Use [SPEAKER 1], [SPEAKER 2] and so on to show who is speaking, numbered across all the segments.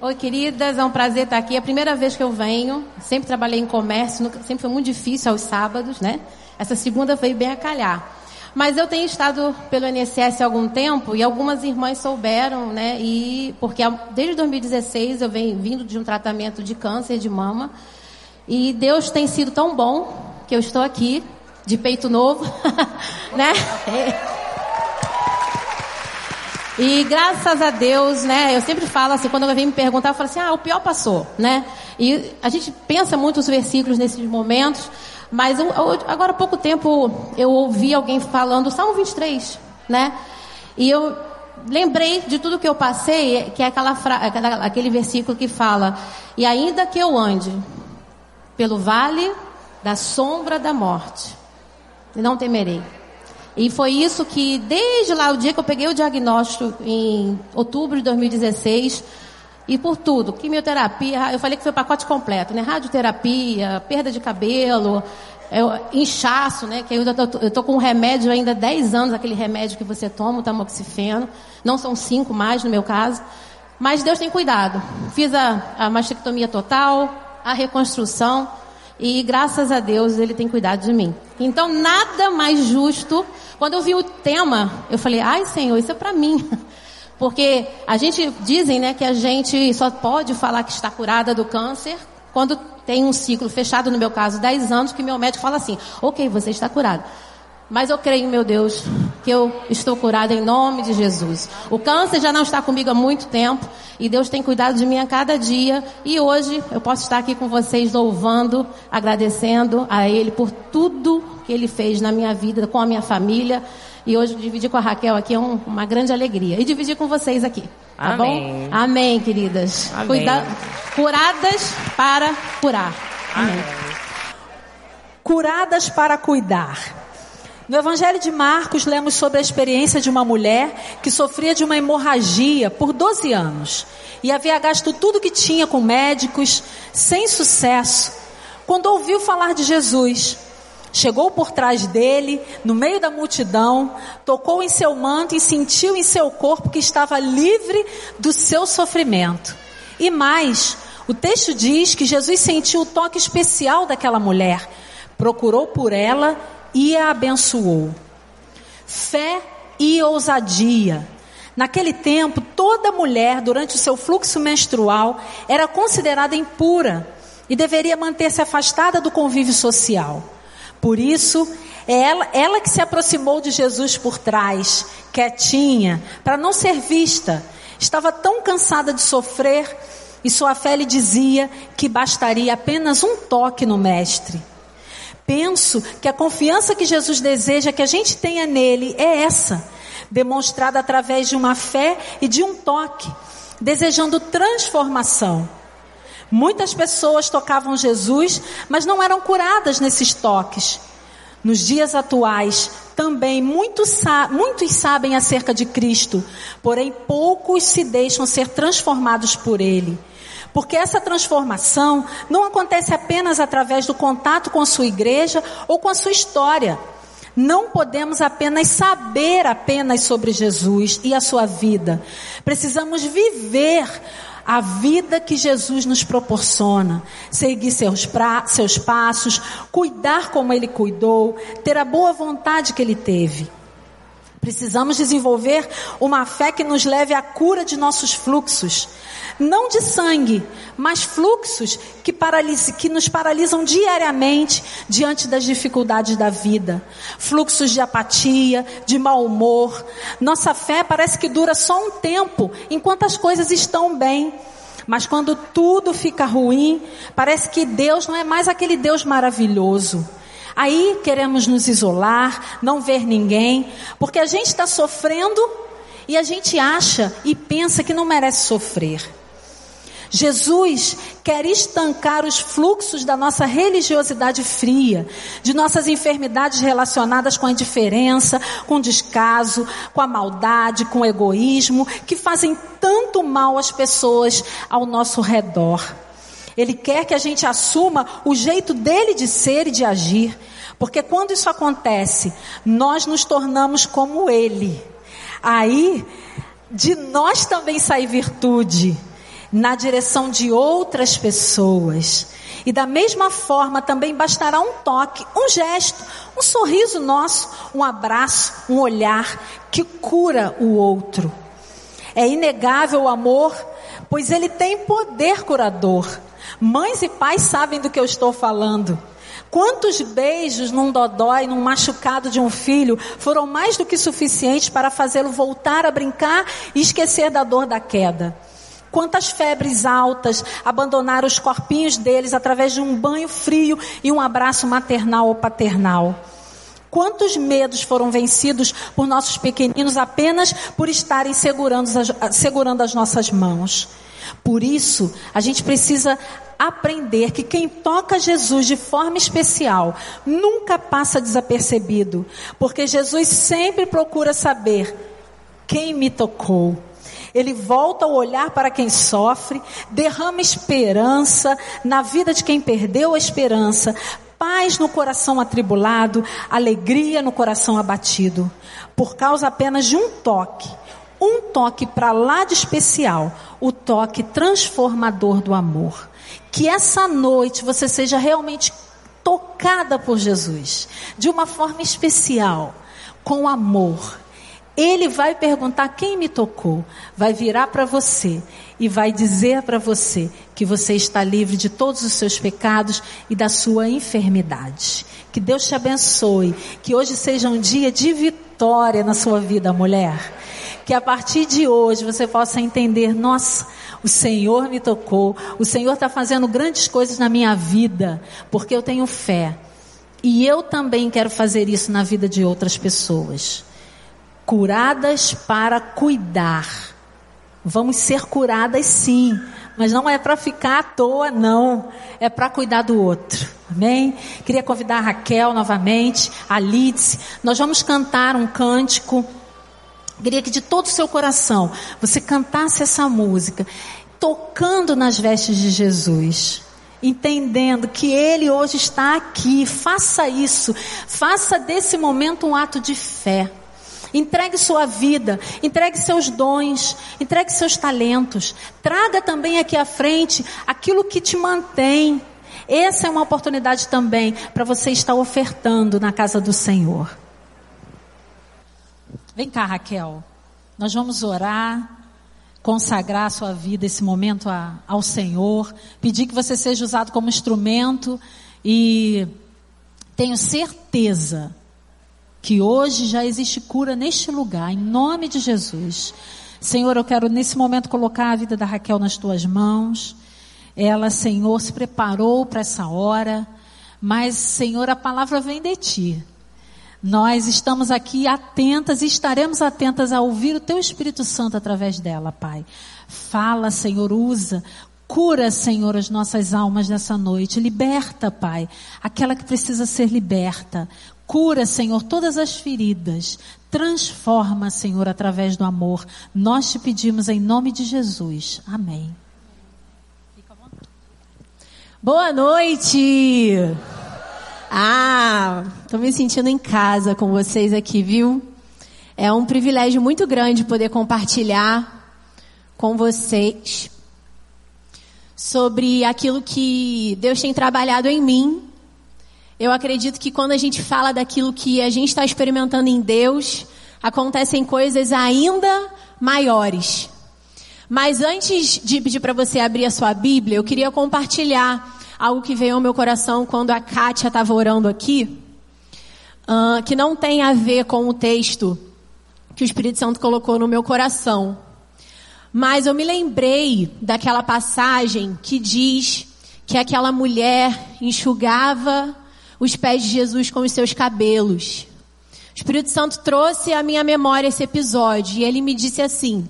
[SPEAKER 1] Oi, queridas, é um prazer estar aqui. É a primeira vez que eu venho. Sempre trabalhei em comércio, sempre foi muito difícil aos sábados, né? Essa segunda veio bem a calhar. Mas eu tenho estado pelo INSS há algum tempo e algumas irmãs souberam, né? E porque desde 2016 eu venho vindo de um tratamento de câncer de mama e Deus tem sido tão bom que eu estou aqui de peito novo, né? E graças a Deus, né? Eu sempre falo assim, quando alguém me perguntar, eu falo assim, ah, o pior passou, né? E a gente pensa muito os versículos nesses momentos, mas eu, eu, agora há pouco tempo eu ouvi alguém falando Salmo 23, né? E eu lembrei de tudo que eu passei, que é aquela fra... aquele versículo que fala: E ainda que eu ande pelo vale da sombra da morte, não temerei. E foi isso que, desde lá, o dia que eu peguei o diagnóstico, em outubro de 2016, e por tudo, quimioterapia, eu falei que foi o pacote completo, né? Radioterapia, perda de cabelo, eu, inchaço, né? Que eu, tô, eu tô com um remédio ainda 10 anos, aquele remédio que você toma, o tamoxifeno. Não são cinco mais no meu caso. Mas Deus tem cuidado. Fiz a, a mastectomia total, a reconstrução. E graças a Deus ele tem cuidado de mim. Então nada mais justo. Quando eu vi o tema, eu falei: "Ai, Senhor, isso é para mim". Porque a gente dizem, né, que a gente só pode falar que está curada do câncer quando tem um ciclo fechado, no meu caso, 10 anos, que meu médico fala assim: "OK, você está curada". Mas eu creio, meu Deus, que eu estou curada em nome de Jesus. O câncer já não está comigo há muito tempo e Deus tem cuidado de mim a cada dia. E hoje eu posso estar aqui com vocês louvando, agradecendo a Ele por tudo que Ele fez na minha vida, com a minha família. E hoje dividir com a Raquel aqui é um, uma grande alegria. E dividir com vocês aqui. Tá Amém. bom? Amém, queridas. Amém. Cuida... Curadas para curar. Amém. Amém.
[SPEAKER 2] Curadas para cuidar. No Evangelho de Marcos, lemos sobre a experiência de uma mulher que sofria de uma hemorragia por 12 anos e havia gasto tudo que tinha com médicos, sem sucesso. Quando ouviu falar de Jesus, chegou por trás dele, no meio da multidão, tocou em seu manto e sentiu em seu corpo que estava livre do seu sofrimento. E mais, o texto diz que Jesus sentiu o toque especial daquela mulher, procurou por ela e a abençoou. Fé e ousadia. Naquele tempo, toda mulher, durante o seu fluxo menstrual, era considerada impura e deveria manter-se afastada do convívio social. Por isso, é ela, ela que se aproximou de Jesus por trás, quietinha, para não ser vista. Estava tão cansada de sofrer e sua fé lhe dizia que bastaria apenas um toque no Mestre penso que a confiança que Jesus deseja que a gente tenha nele é essa, demonstrada através de uma fé e de um toque, desejando transformação. Muitas pessoas tocavam Jesus, mas não eram curadas nesses toques. Nos dias atuais, também muitos, muitos sabem acerca de Cristo, porém poucos se deixam ser transformados por Ele. Porque essa transformação não acontece apenas através do contato com a sua igreja ou com a sua história. Não podemos apenas saber apenas sobre Jesus e a sua vida. Precisamos viver a vida que Jesus nos proporciona, seguir seus, pra, seus passos, cuidar como Ele cuidou, ter a boa vontade que Ele teve. Precisamos desenvolver uma fé que nos leve à cura de nossos fluxos, não de sangue, mas fluxos que, paralise, que nos paralisam diariamente diante das dificuldades da vida. Fluxos de apatia, de mau humor. Nossa fé parece que dura só um tempo, enquanto as coisas estão bem. Mas quando tudo fica ruim, parece que Deus não é mais aquele Deus maravilhoso. Aí queremos nos isolar, não ver ninguém, porque a gente está sofrendo e a gente acha e pensa que não merece sofrer. Jesus quer estancar os fluxos da nossa religiosidade fria, de nossas enfermidades relacionadas com a indiferença, com o descaso, com a maldade, com o egoísmo, que fazem tanto mal às pessoas ao nosso redor. Ele quer que a gente assuma o jeito dele de ser e de agir, porque quando isso acontece, nós nos tornamos como ele. Aí, de nós também sai virtude. na direção de outras pessoas. E da mesma forma também bastará um toque, um gesto, um sorriso nosso, um abraço, um olhar que cura o outro. É inegável o amor, pois ele tem poder curador. Mães e pais sabem do que eu estou falando. Quantos beijos num dodói, num machucado de um filho, foram mais do que suficientes para fazê-lo voltar a brincar e esquecer da dor da queda? Quantas febres altas abandonaram os corpinhos deles através de um banho frio e um abraço maternal ou paternal? Quantos medos foram vencidos por nossos pequeninos apenas por estarem segurando as, segurando as nossas mãos? Por isso, a gente precisa aprender que quem toca Jesus de forma especial nunca passa desapercebido, porque Jesus sempre procura saber quem me tocou. Ele volta o olhar para quem sofre, derrama esperança na vida de quem perdeu a esperança, paz no coração atribulado, alegria no coração abatido, por causa apenas de um toque um toque para lá de especial, o toque transformador do amor. Que essa noite você seja realmente tocada por Jesus, de uma forma especial, com amor. Ele vai perguntar quem me tocou, vai virar para você e vai dizer para você que você está livre de todos os seus pecados e da sua enfermidade. Que Deus te abençoe, que hoje seja um dia de vitória na sua vida, mulher que a partir de hoje você possa entender: nossa, o Senhor me tocou, o Senhor está fazendo grandes coisas na minha vida, porque eu tenho fé. E eu também quero fazer isso na vida de outras pessoas. Curadas para cuidar. Vamos ser curadas sim, mas não é para ficar à toa, não. É para cuidar do outro. Amém? Queria convidar a Raquel novamente, a Lidice. Nós vamos cantar um cântico. Queria que de todo o seu coração você cantasse essa música, tocando nas vestes de Jesus, entendendo que Ele hoje está aqui. Faça isso, faça desse momento um ato de fé. Entregue sua vida, entregue seus dons, entregue seus talentos. Traga também aqui à frente aquilo que te mantém. Essa é uma oportunidade também para você estar ofertando na casa do Senhor. Vem cá, Raquel. Nós vamos orar, consagrar a sua vida, esse momento a, ao Senhor, pedir que você seja usado como instrumento e tenho certeza que hoje já existe cura neste lugar, em nome de Jesus. Senhor, eu quero nesse momento colocar a vida da Raquel nas tuas mãos. Ela, Senhor, se preparou para essa hora, mas, Senhor, a palavra vem de ti. Nós estamos aqui atentas e estaremos atentas a ouvir o Teu Espírito Santo através dela, Pai. Fala, Senhor, usa. Cura, Senhor, as nossas almas nessa noite. Liberta, Pai, aquela que precisa ser liberta. Cura, Senhor, todas as feridas. Transforma, Senhor, através do amor. Nós te pedimos em nome de Jesus. Amém.
[SPEAKER 3] Boa noite! Ah, estou me sentindo em casa com vocês aqui, viu? É um privilégio muito grande poder compartilhar com vocês sobre aquilo que Deus tem trabalhado em mim. Eu acredito que quando a gente fala daquilo que a gente está experimentando em Deus, acontecem coisas ainda maiores. Mas antes de pedir para você abrir a sua Bíblia, eu queria compartilhar algo que veio ao meu coração quando a Kátia estava orando aqui, uh, que não tem a ver com o texto que o Espírito Santo colocou no meu coração. Mas eu me lembrei daquela passagem que diz que aquela mulher enxugava os pés de Jesus com os seus cabelos. O Espírito Santo trouxe à minha memória esse episódio e ele me disse assim: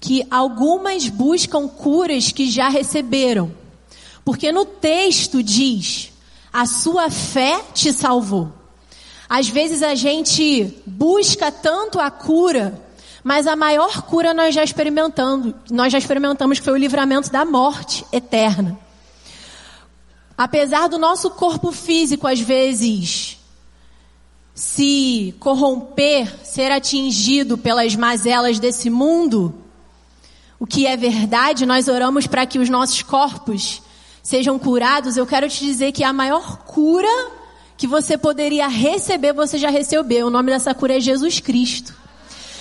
[SPEAKER 3] que algumas buscam curas que já receberam porque no texto diz: a sua fé te salvou. Às vezes a gente busca tanto a cura, mas a maior cura nós já experimentamos, nós já experimentamos que foi o livramento da morte eterna. Apesar do nosso corpo físico às vezes se corromper, ser atingido pelas mazelas desse mundo, o que é verdade, nós oramos para que os nossos corpos sejam curados. Eu quero te dizer que a maior cura que você poderia receber, você já recebeu. O nome dessa cura é Jesus Cristo.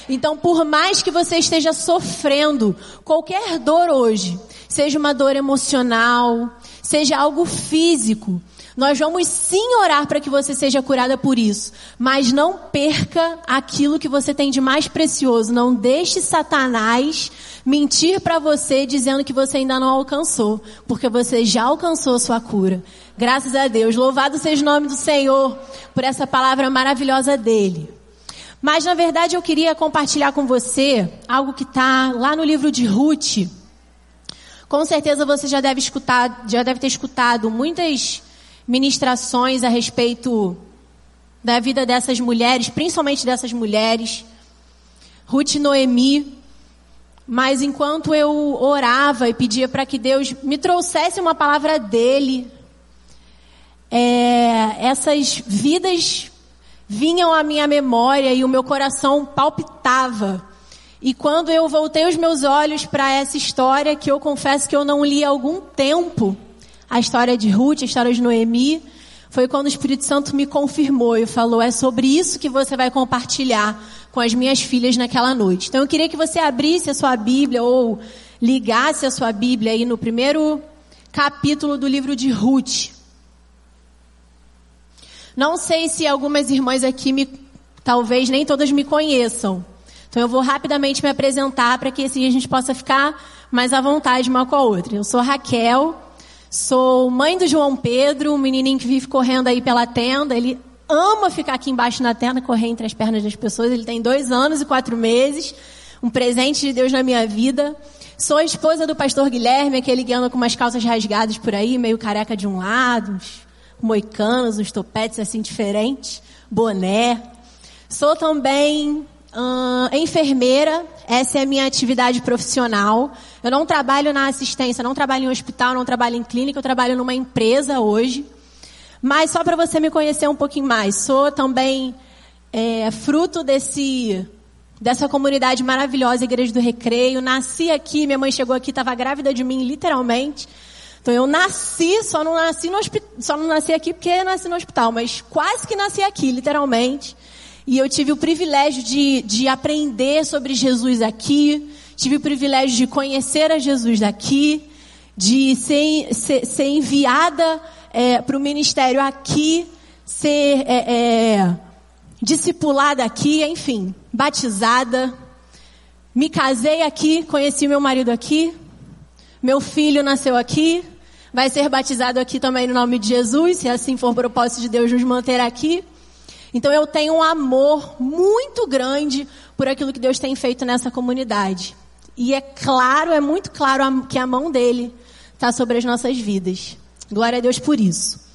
[SPEAKER 3] Então, por mais que você esteja sofrendo qualquer dor hoje, seja uma dor emocional, seja algo físico, nós vamos sim orar para que você seja curada por isso, mas não perca aquilo que você tem de mais precioso. Não deixe Satanás mentir para você dizendo que você ainda não alcançou, porque você já alcançou sua cura. Graças a Deus. Louvado seja o nome do Senhor por essa palavra maravilhosa dele. Mas na verdade eu queria compartilhar com você algo que está lá no livro de Ruth. Com certeza você já deve escutar, já deve ter escutado muitas ministrações a respeito da vida dessas mulheres, principalmente dessas mulheres, Ruth e Noemi. Mas enquanto eu orava e pedia para que Deus me trouxesse uma palavra dele, é, essas vidas vinham à minha memória e o meu coração palpitava. E quando eu voltei os meus olhos para essa história, que eu confesso que eu não li há algum tempo, a história de Ruth, a história de Noemi, foi quando o Espírito Santo me confirmou e falou: é sobre isso que você vai compartilhar com as minhas filhas naquela noite. Então eu queria que você abrisse a sua Bíblia ou ligasse a sua Bíblia aí no primeiro capítulo do livro de Ruth. Não sei se algumas irmãs aqui me, talvez nem todas me conheçam. Então eu vou rapidamente me apresentar para que assim a gente possa ficar mais à vontade uma com a outra. Eu sou Raquel, Sou mãe do João Pedro, um menininho que vive correndo aí pela tenda. Ele ama ficar aqui embaixo na tenda, correr entre as pernas das pessoas. Ele tem dois anos e quatro meses. Um presente de Deus na minha vida. Sou esposa do pastor Guilherme, aquele que anda com umas calças rasgadas por aí, meio careca de um lado, uns moicanos, uns topetes assim diferentes, boné. Sou também Uh, enfermeira, essa é a minha atividade profissional. Eu não trabalho na assistência, não trabalho em hospital, não trabalho em clínica, eu trabalho numa empresa hoje. Mas só para você me conhecer um pouquinho mais, sou também é, fruto desse dessa comunidade maravilhosa, Igreja do Recreio. Nasci aqui, minha mãe chegou aqui, estava grávida de mim, literalmente. Então eu nasci, só não nasci no só não nasci aqui porque nasci no hospital, mas quase que nasci aqui, literalmente. E eu tive o privilégio de, de aprender sobre Jesus aqui, tive o privilégio de conhecer a Jesus daqui, de ser, ser, ser enviada é, para o ministério aqui, ser é, é, discipulada aqui, enfim, batizada. Me casei aqui, conheci meu marido aqui, meu filho nasceu aqui, vai ser batizado aqui também no nome de Jesus, se assim for o propósito de Deus nos manter aqui. Então eu tenho um amor muito grande por aquilo que Deus tem feito nessa comunidade. E é claro, é muito claro que a mão dele está sobre as nossas vidas. Glória a Deus por isso.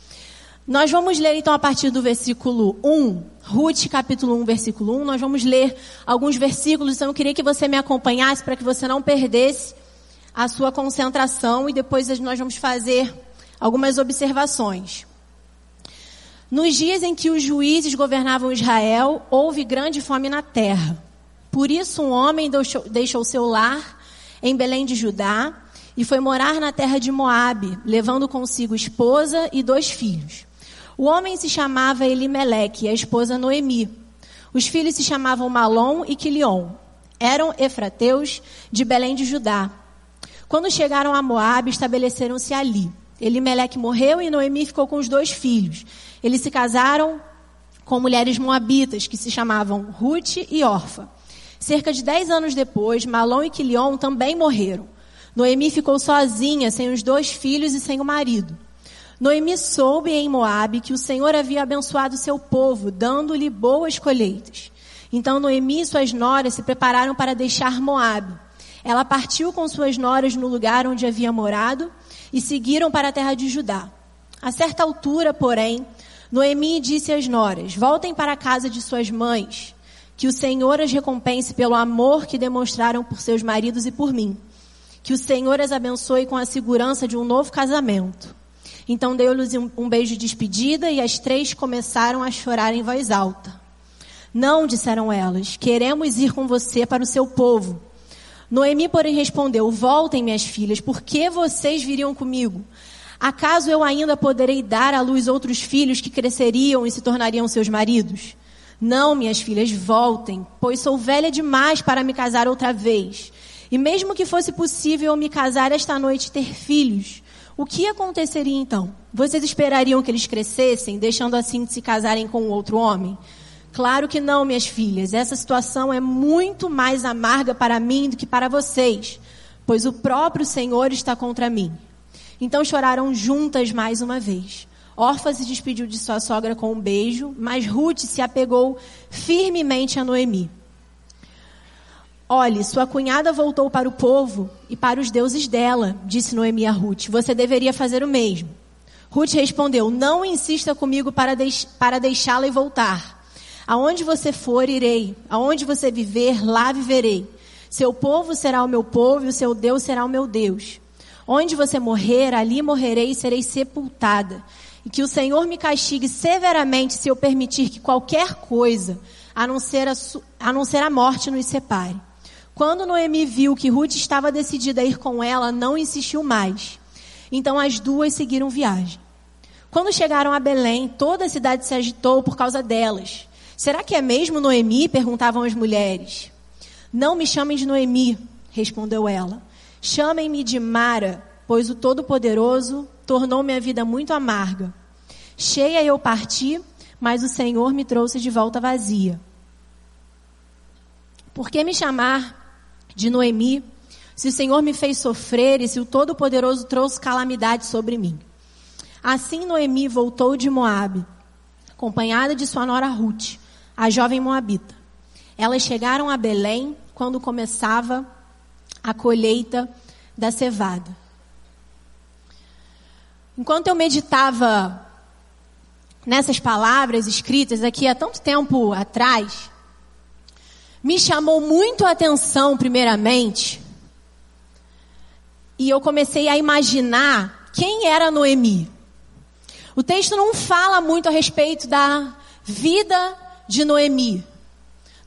[SPEAKER 3] Nós vamos ler então a partir do versículo 1, Ruth capítulo 1, versículo 1. Nós vamos ler alguns versículos, então eu queria que você me acompanhasse para que você não perdesse a sua concentração e depois nós vamos fazer algumas observações. Nos dias em que os juízes governavam Israel, houve grande fome na terra. Por isso, um homem deixou, seu lar em Belém de Judá e foi morar na terra de Moabe, levando consigo esposa e dois filhos. O homem se chamava Elimeleque e a esposa Noemi. Os filhos se chamavam Malom e Quilion. Eram efrateus de Belém de Judá. Quando chegaram a Moabe, estabeleceram-se ali. Elimeleque morreu e Noemi ficou com os dois filhos. Eles se casaram com mulheres moabitas que se chamavam Ruth e Orfa. Cerca de dez anos depois, Malom e Quilion também morreram. Noemi ficou sozinha, sem os dois filhos e sem o marido. Noemi soube em Moabe que o Senhor havia abençoado seu povo, dando-lhe boas colheitas. Então Noemi e suas noras se prepararam para deixar Moabe. Ela partiu com suas noras no lugar onde havia morado e seguiram para a terra de Judá. A certa altura, porém, Noemi disse às noras: Voltem para a casa de suas mães, que o Senhor as recompense pelo amor que demonstraram por seus maridos e por mim. Que o Senhor as abençoe com a segurança de um novo casamento. Então deu-lhes um beijo de despedida e as três começaram a chorar em voz alta. Não, disseram elas, queremos ir com você para o seu povo. Noemi, porém, respondeu: Voltem, minhas filhas, por que vocês viriam comigo? Acaso eu ainda poderei dar à luz outros filhos que cresceriam e se tornariam seus maridos? Não, minhas filhas, voltem, pois sou velha demais para me casar outra vez. E mesmo que fosse possível me casar esta noite e ter filhos, o que aconteceria então? Vocês esperariam que eles crescessem, deixando assim de se casarem com outro homem? Claro que não, minhas filhas. Essa situação é muito mais amarga para mim do que para vocês, pois o próprio Senhor está contra mim. Então choraram juntas mais uma vez. Orfa se despediu de sua sogra com um beijo, mas Ruth se apegou firmemente a Noemi. Olhe, sua cunhada voltou para o povo e para os deuses dela, disse Noemi a Ruth. Você deveria fazer o mesmo. Ruth respondeu: Não insista comigo para, deix para deixá-la e voltar. Aonde você for, irei. Aonde você viver, lá viverei. Seu povo será o meu povo e o seu Deus será o meu Deus. Onde você morrer, ali morrerei e serei sepultada. E que o Senhor me castigue severamente se eu permitir que qualquer coisa, a não ser a, a, não ser a morte, nos separe. Quando Noemi viu que Ruth estava decidida a ir com ela, não insistiu mais. Então as duas seguiram viagem. Quando chegaram a Belém, toda a cidade se agitou por causa delas. Será que é mesmo Noemi? perguntavam as mulheres. Não me chamem de Noemi, respondeu ela. Chamem-me de Mara, pois o Todo-Poderoso tornou minha vida muito amarga. Cheia eu parti, mas o Senhor me trouxe de volta vazia. Por que me chamar de Noemi, se o Senhor me fez sofrer e se o Todo-Poderoso trouxe calamidade sobre mim? Assim Noemi voltou de Moabe, acompanhada de sua nora Ruth, a jovem moabita. Elas chegaram a Belém quando começava a colheita da cevada. Enquanto eu meditava nessas palavras escritas aqui há tanto tempo atrás, me chamou muito a atenção, primeiramente, e eu comecei a imaginar quem era Noemi. O texto não fala muito a respeito da vida de Noemi.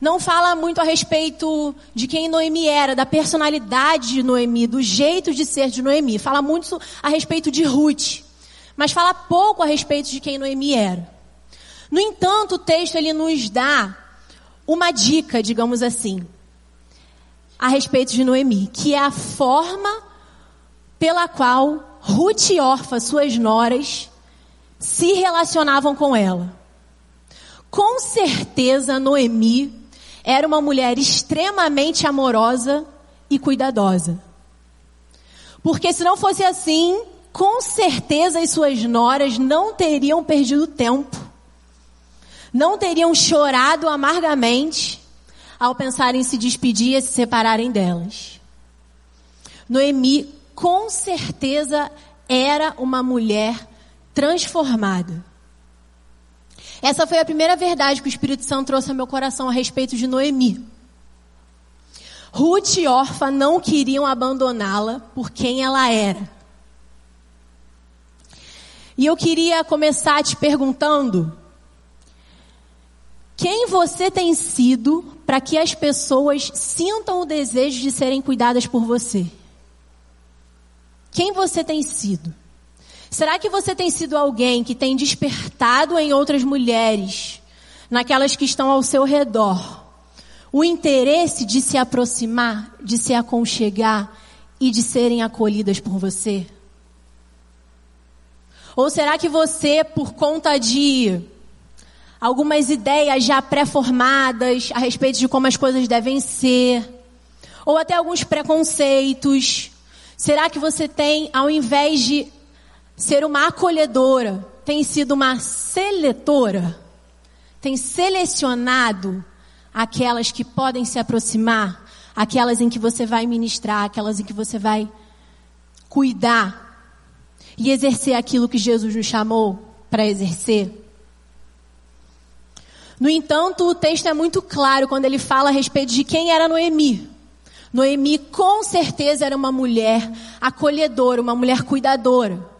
[SPEAKER 3] Não fala muito a respeito de quem Noemi era, da personalidade de Noemi, do jeito de ser de Noemi. Fala muito a respeito de Ruth, mas fala pouco a respeito de quem Noemi era. No entanto, o texto ele nos dá uma dica, digamos assim, a respeito de Noemi, que é a forma pela qual Ruth e Orfa, suas noras, se relacionavam com ela. Com certeza, Noemi era uma mulher extremamente amorosa e cuidadosa. Porque se não fosse assim, com certeza as suas noras não teriam perdido tempo. Não teriam chorado amargamente ao pensar em se despedir e se separarem delas. Noemi, com certeza, era uma mulher transformada. Essa foi a primeira verdade que o Espírito Santo trouxe ao meu coração a respeito de Noemi. Ruth e Orfa não queriam abandoná-la por quem ela era. E eu queria começar te perguntando: quem você tem sido para que as pessoas sintam o desejo de serem cuidadas por você? Quem você tem sido? Será que você tem sido alguém que tem despertado em outras mulheres, naquelas que estão ao seu redor, o interesse de se aproximar, de se aconchegar e de serem acolhidas por você? Ou será que você, por conta de algumas ideias já pré-formadas a respeito de como as coisas devem ser, ou até alguns preconceitos, será que você tem, ao invés de ser uma acolhedora, tem sido uma seletora, tem selecionado aquelas que podem se aproximar, aquelas em que você vai ministrar, aquelas em que você vai cuidar e exercer aquilo que Jesus nos chamou para exercer. No entanto, o texto é muito claro quando ele fala a respeito de quem era Noemi. Noemi com certeza era uma mulher acolhedora, uma mulher cuidadora.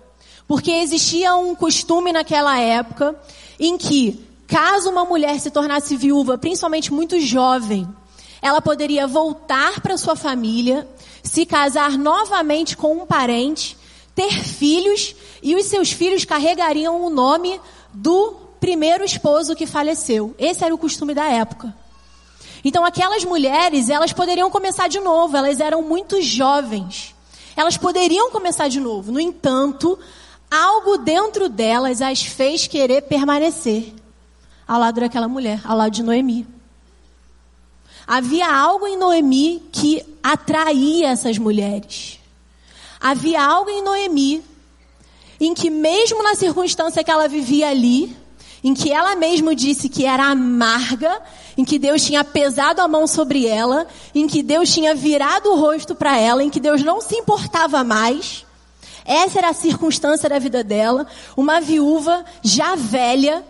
[SPEAKER 3] Porque existia um costume naquela época em que, caso uma mulher se tornasse viúva, principalmente muito jovem, ela poderia voltar para sua família, se casar novamente com um parente, ter filhos e os seus filhos carregariam o nome do primeiro esposo que faleceu. Esse era o costume da época. Então aquelas mulheres, elas poderiam começar de novo, elas eram muito jovens. Elas poderiam começar de novo. No entanto, algo dentro delas as fez querer permanecer ao lado daquela mulher, ao lado de Noemi. Havia algo em Noemi que atraía essas mulheres. Havia algo em Noemi em que, mesmo na circunstância que ela vivia ali, em que ela mesma disse que era amarga, em que Deus tinha pesado a mão sobre ela, em que Deus tinha virado o rosto para ela, em que Deus não se importava mais. Essa era a circunstância da vida dela, uma viúva já velha.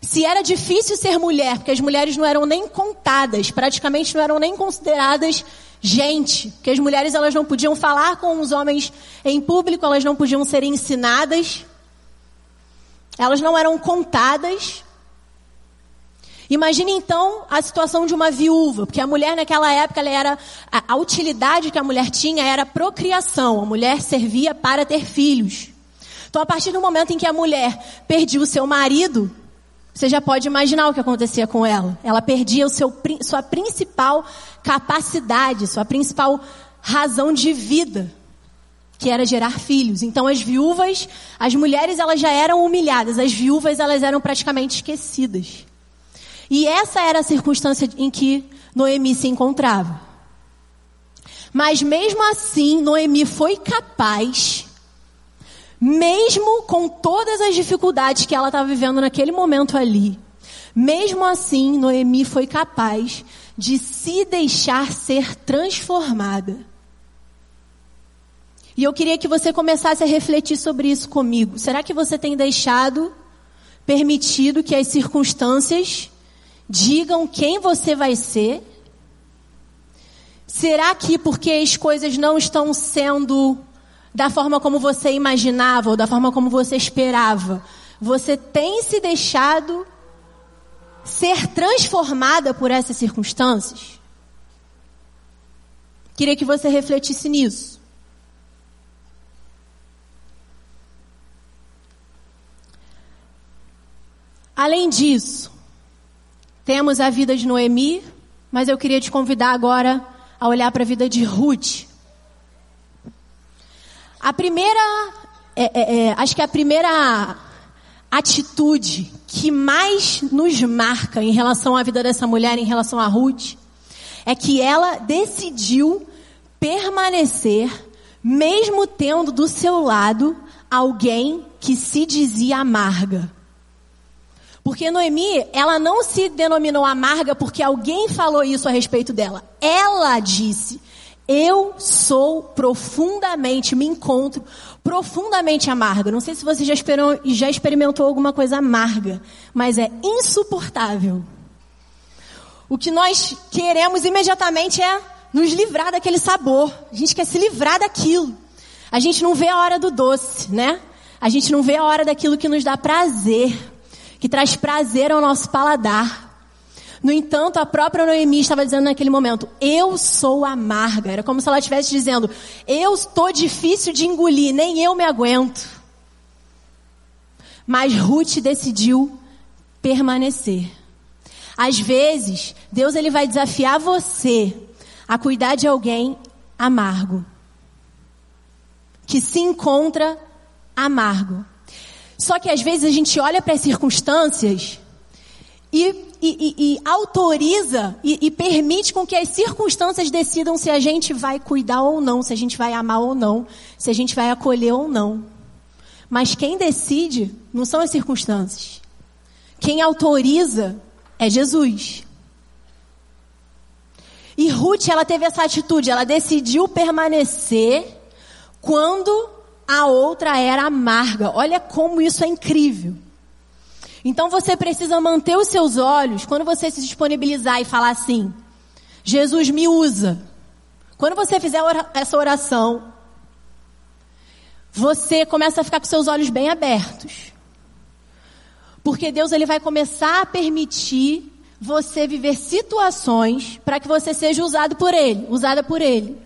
[SPEAKER 3] Se era difícil ser mulher, porque as mulheres não eram nem contadas, praticamente não eram nem consideradas gente, porque as mulheres elas não podiam falar com os homens em público, elas não podiam ser ensinadas. Elas não eram contadas. Imagine então a situação de uma viúva, porque a mulher naquela época era a, a, utilidade que a mulher tinha era procriação. A mulher servia para ter filhos. Então, a partir do momento em que a mulher perdia o seu marido, você já pode imaginar o que acontecia com ela. Ela perdia o seu, sua principal capacidade, sua principal razão de vida que era gerar filhos. Então as viúvas, as mulheres elas já eram humilhadas, as viúvas elas eram praticamente esquecidas. E essa era a circunstância em que Noemi se encontrava. Mas mesmo assim, Noemi foi capaz, mesmo com todas as dificuldades que ela estava vivendo naquele momento ali, mesmo assim, Noemi foi capaz de se deixar ser transformada. E eu queria que você começasse a refletir sobre isso comigo. Será que você tem deixado, permitido que as circunstâncias digam quem você vai ser? Será que porque as coisas não estão sendo da forma como você imaginava ou da forma como você esperava, você tem se deixado ser transformada por essas circunstâncias? Queria que você refletisse nisso. Além disso, temos a vida de Noemi, mas eu queria te convidar agora a olhar para a vida de Ruth. A primeira, é, é, é, acho que a primeira atitude que mais nos marca em relação à vida dessa mulher, em relação a Ruth, é que ela decidiu permanecer, mesmo tendo do seu lado alguém que se dizia amarga. Porque Noemi, ela não se denominou amarga porque alguém falou isso a respeito dela. Ela disse: Eu sou profundamente, me encontro profundamente amarga. Não sei se você já, esperou, já experimentou alguma coisa amarga, mas é insuportável. O que nós queremos imediatamente é nos livrar daquele sabor. A gente quer se livrar daquilo. A gente não vê a hora do doce, né? A gente não vê a hora daquilo que nos dá prazer que traz prazer ao nosso paladar. No entanto, a própria Noemi estava dizendo naquele momento: Eu sou amarga. Era como se ela estivesse dizendo: Eu estou difícil de engolir, nem eu me aguento. Mas Ruth decidiu permanecer. Às vezes, Deus ele vai desafiar você a cuidar de alguém amargo, que se encontra amargo. Só que às vezes a gente olha para as circunstâncias e, e, e, e autoriza e, permite com que as circunstâncias decidam se a gente vai cuidar ou não, se a gente vai amar ou não, se a gente vai acolher ou não. Mas quem decide não são as circunstâncias. Quem autoriza é Jesus. E Ruth, ela teve essa atitude, ela decidiu permanecer quando a outra era amarga. Olha como isso é incrível. Então você precisa manter os seus olhos quando você se disponibilizar e falar assim: Jesus me usa. Quando você fizer essa oração, você começa a ficar com seus olhos bem abertos. Porque Deus ele vai começar a permitir você viver situações para que você seja usado por Ele, usada por Ele.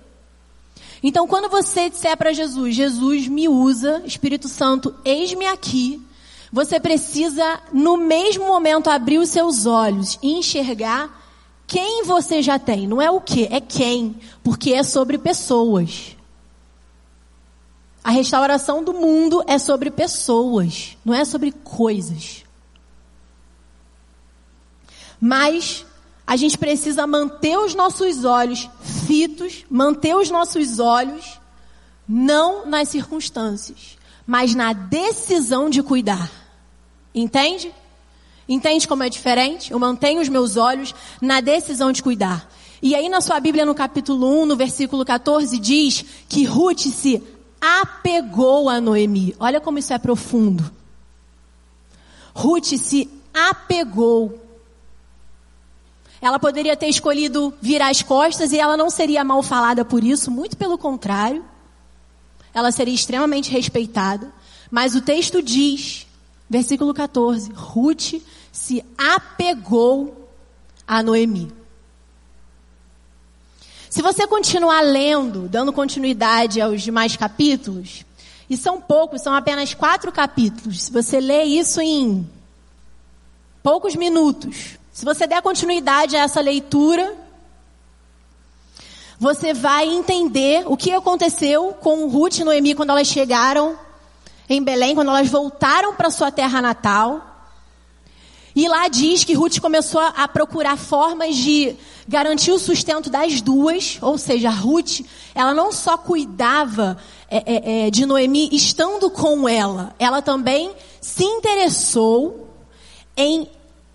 [SPEAKER 3] Então, quando você disser para Jesus, Jesus me usa, Espírito Santo, eis-me aqui, você precisa, no mesmo momento, abrir os seus olhos e enxergar quem você já tem. Não é o que, é quem. Porque é sobre pessoas. A restauração do mundo é sobre pessoas, não é sobre coisas. Mas a gente precisa manter os nossos olhos fitos, manter os nossos olhos não nas circunstâncias, mas na decisão de cuidar. Entende? Entende como é diferente? Eu mantenho os meus olhos na decisão de cuidar. E aí na sua Bíblia, no capítulo 1, no versículo 14, diz que Ruth se apegou a Noemi. Olha como isso é profundo. Ruth se apegou. Ela poderia ter escolhido virar as costas e ela não seria mal falada por isso, muito pelo contrário. Ela seria extremamente respeitada. Mas o texto diz, versículo 14, Ruth se apegou a Noemi. Se você continuar lendo, dando continuidade aos demais capítulos, e são poucos, são apenas quatro capítulos. Se você lê isso em poucos minutos, se você der continuidade a essa leitura, você vai entender o que aconteceu com Ruth e Noemi quando elas chegaram em Belém, quando elas voltaram para sua terra natal. E lá diz que Ruth começou a procurar formas de garantir o sustento das duas, ou seja, Ruth, ela não só cuidava é, é, é, de Noemi estando com ela, ela também se interessou em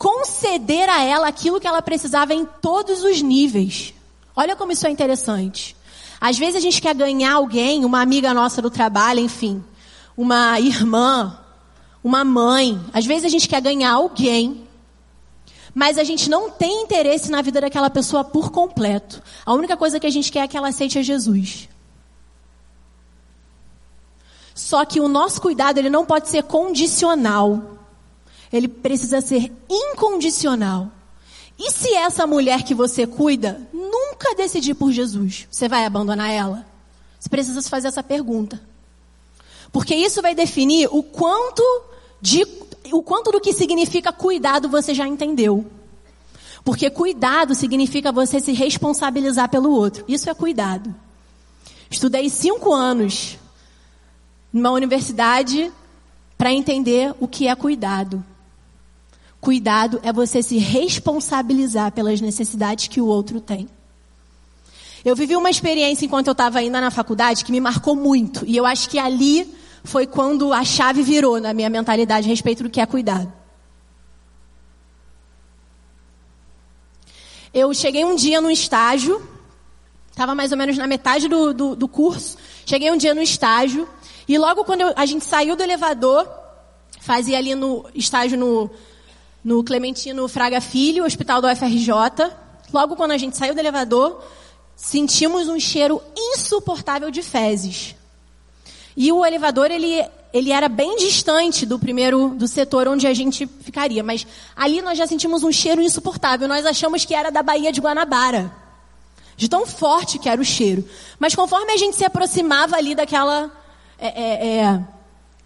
[SPEAKER 3] conceder a ela aquilo que ela precisava em todos os níveis. Olha como isso é interessante. Às vezes a gente quer ganhar alguém, uma amiga nossa do trabalho, enfim, uma irmã, uma mãe. Às vezes a gente quer ganhar alguém, mas a gente não tem interesse na vida daquela pessoa por completo. A única coisa que a gente quer é que ela aceite a Jesus. Só que o nosso cuidado ele não pode ser condicional. Ele precisa ser incondicional. E se essa mulher que você cuida nunca decidir por Jesus, você vai abandonar ela? Você precisa se fazer essa pergunta. Porque isso vai definir o quanto de o quanto do que significa cuidado você já entendeu. Porque cuidado significa você se responsabilizar pelo outro. Isso é cuidado. Estudei cinco anos numa universidade para entender o que é cuidado. Cuidado é você se responsabilizar pelas necessidades que o outro tem. Eu vivi uma experiência enquanto eu estava ainda na faculdade que me marcou muito. E eu acho que ali foi quando a chave virou na minha mentalidade a respeito do que é cuidado. Eu cheguei um dia no estágio, estava mais ou menos na metade do, do, do, curso. Cheguei um dia no estágio, e logo quando eu, a gente saiu do elevador, fazia ali no estágio no, no Clementino Fraga Filho, hospital do UFRJ. Logo quando a gente saiu do elevador, sentimos um cheiro insuportável de fezes. E o elevador, ele, ele era bem distante do primeiro, do setor onde a gente ficaria. Mas ali nós já sentimos um cheiro insuportável. Nós achamos que era da Baía de Guanabara. De tão forte que era o cheiro. Mas conforme a gente se aproximava ali daquela, é, é, é,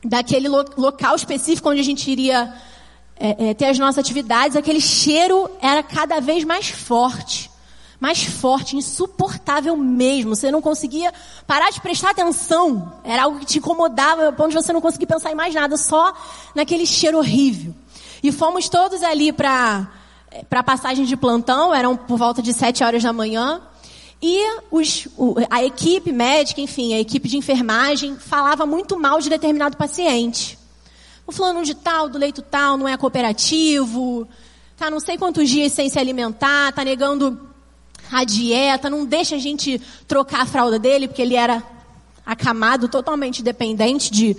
[SPEAKER 3] daquele lo, local específico onde a gente iria é, é, ter as nossas atividades, aquele cheiro era cada vez mais forte mais forte, insuportável mesmo. Você não conseguia parar de prestar atenção. Era algo que te incomodava, a ponto de você não conseguir pensar em mais nada, só naquele cheiro horrível. E fomos todos ali para para passagem de plantão, eram por volta de sete horas da manhã. E os, a equipe médica, enfim, a equipe de enfermagem falava muito mal de determinado paciente. O fulano de tal, do leito tal, não é cooperativo, tá não sei quantos dias sem se alimentar, tá negando a dieta, não deixa a gente trocar a fralda dele, porque ele era acamado, totalmente dependente de,